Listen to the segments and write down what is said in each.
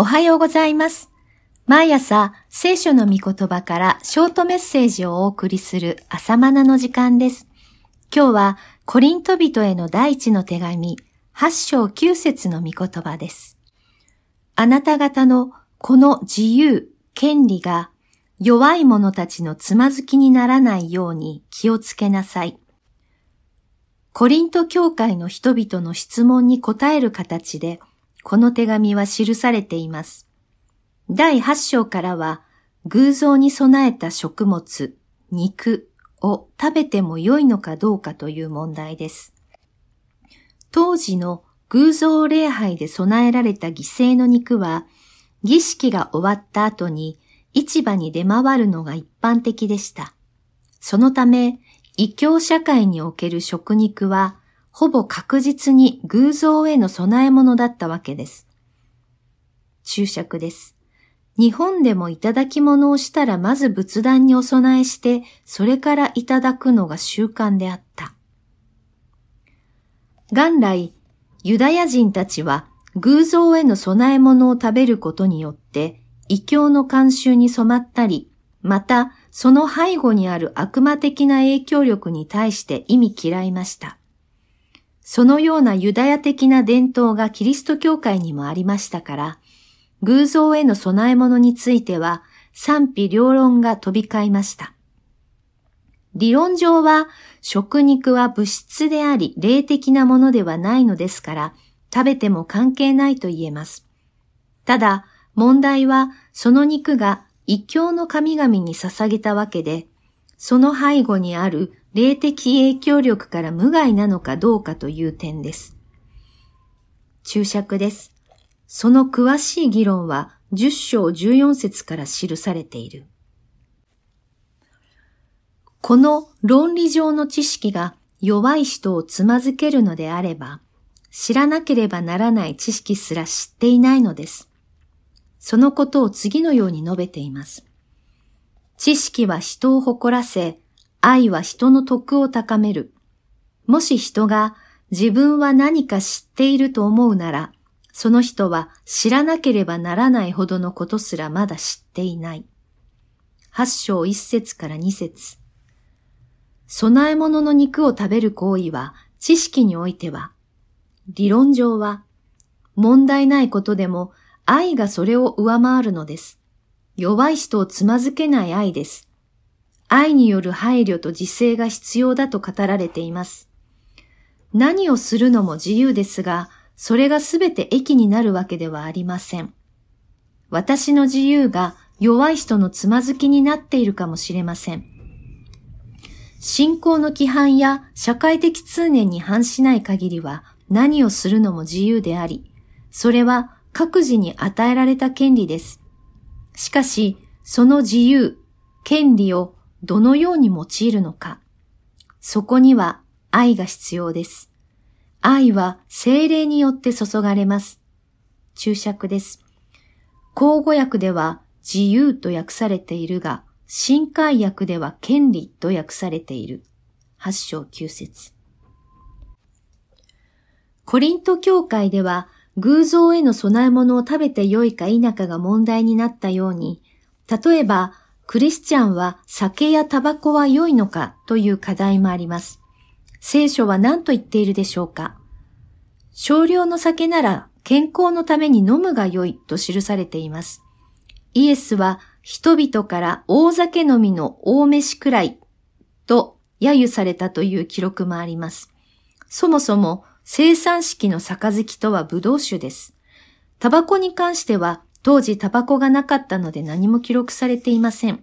おはようございます。毎朝、聖書の御言葉からショートメッセージをお送りする朝マナの時間です。今日は、コリント人への第一の手紙、8章9節の御言葉です。あなた方のこの自由、権利が弱い者たちのつまずきにならないように気をつけなさい。コリント教会の人々の質問に答える形で、この手紙は記されています。第8章からは、偶像に備えた食物、肉を食べても良いのかどうかという問題です。当時の偶像礼拝で備えられた犠牲の肉は、儀式が終わった後に市場に出回るのが一般的でした。そのため、異教社会における食肉は、ほぼ確実に偶像への備え物だったわけです。注釈です。日本でもいただき物をしたらまず仏壇にお供えして、それからいただくのが習慣であった。元来、ユダヤ人たちは偶像への供え物を食べることによって、異教の慣習に染まったり、またその背後にある悪魔的な影響力に対して意味嫌いました。そのようなユダヤ的な伝統がキリスト教会にもありましたから、偶像への供え物については賛否両論が飛び交いました。理論上は食肉は物質であり霊的なものではないのですから食べても関係ないと言えます。ただ問題はその肉が異教の神々に捧げたわけで、その背後にある霊的影響力から無害なのかどうかという点です。注釈です。その詳しい議論は10章14節から記されている。この論理上の知識が弱い人をつまずけるのであれば、知らなければならない知識すら知っていないのです。そのことを次のように述べています。知識は人を誇らせ、愛は人の徳を高める。もし人が自分は何か知っていると思うなら、その人は知らなければならないほどのことすらまだ知っていない。八章一節から二節。備え物の肉を食べる行為は知識においては、理論上は問題ないことでも愛がそれを上回るのです。弱い人をつまずけない愛です。愛による配慮と自制が必要だと語られています。何をするのも自由ですが、それがすべて益になるわけではありません。私の自由が弱い人のつまずきになっているかもしれません。信仰の規範や社会的通念に反しない限りは何をするのも自由であり、それは各自に与えられた権利です。しかし、その自由、権利をどのように用いるのか。そこには愛が必要です。愛は精霊によって注がれます。注釈です。口語訳では自由と訳されているが、新海訳では権利と訳されている。八章九節。コリント教会では偶像への供え物を食べて良いか否かが問題になったように、例えばクリスチャンは酒やタバコは良いのかという課題もあります。聖書は何と言っているでしょうか？少量の酒なら健康のために飲むが良いと記されています。イエスは人々から大酒飲みの大飯くらいと揶揄されたという記録もあります。そもそも生産式の杯とはブドウ酒です。タバコに関しては当時タバコがなかったので何も記録されていません。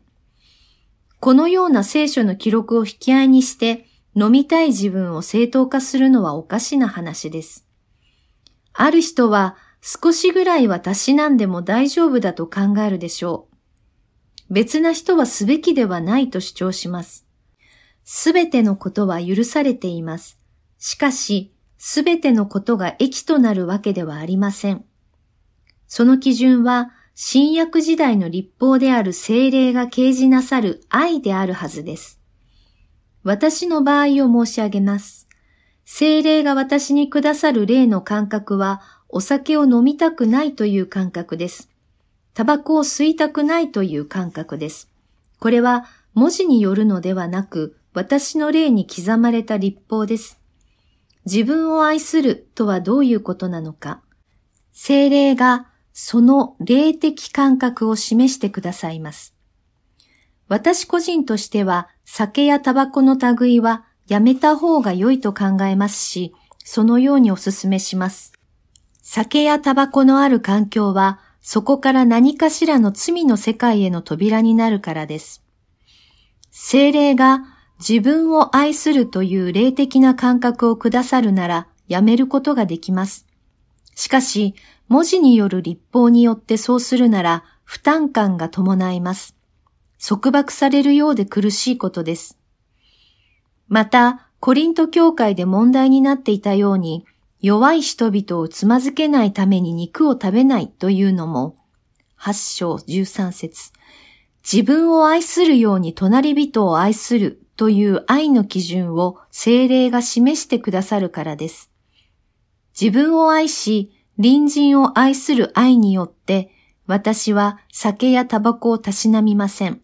このような聖書の記録を引き合いにして飲みたい自分を正当化するのはおかしな話です。ある人は少しぐらいはたしなんでも大丈夫だと考えるでしょう。別な人はすべきではないと主張します。すべてのことは許されています。しかし、すべてのことが益となるわけではありません。その基準は、新約時代の立法である精霊が掲示なさる愛であるはずです。私の場合を申し上げます。精霊が私にくださる霊の感覚は、お酒を飲みたくないという感覚です。タバコを吸いたくないという感覚です。これは文字によるのではなく、私の霊に刻まれた立法です。自分を愛するとはどういうことなのか。精霊がその霊的感覚を示してくださいます。私個人としては酒やタバコの類はやめた方が良いと考えますし、そのようにお勧めします。酒やタバコのある環境はそこから何かしらの罪の世界への扉になるからです。精霊が自分を愛するという霊的な感覚をくださるならやめることができます。しかし、文字による立法によってそうするなら負担感が伴います。束縛されるようで苦しいことです。また、コリント教会で問題になっていたように、弱い人々をつまずけないために肉を食べないというのも、8章13節自分を愛するように隣人を愛するという愛の基準を精霊が示してくださるからです。自分を愛し、隣人を愛する愛によって、私は酒やタバコをたしなみません。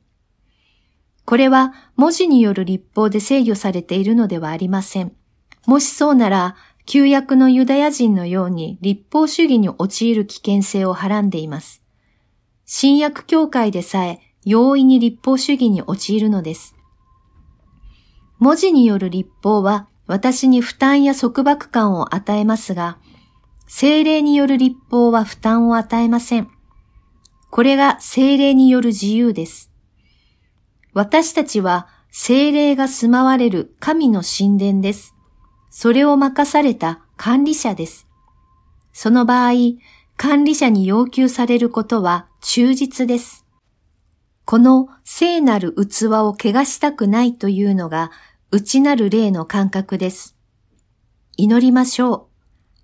これは文字による立法で制御されているのではありません。もしそうなら、旧約のユダヤ人のように立法主義に陥る危険性をはらんでいます。新約教会でさえ容易に立法主義に陥るのです。文字による立法は私に負担や束縛感を与えますが、精霊による立法は負担を与えません。これが精霊による自由です。私たちは精霊が住まわれる神の神殿です。それを任された管理者です。その場合、管理者に要求されることは忠実です。この聖なる器を汚したくないというのが内なる霊の感覚です。祈りましょう。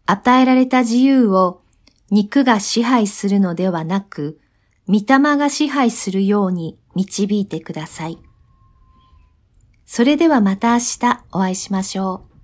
与えられた自由を肉が支配するのではなく、御霊が支配するように導いてください。それではまた明日お会いしましょう。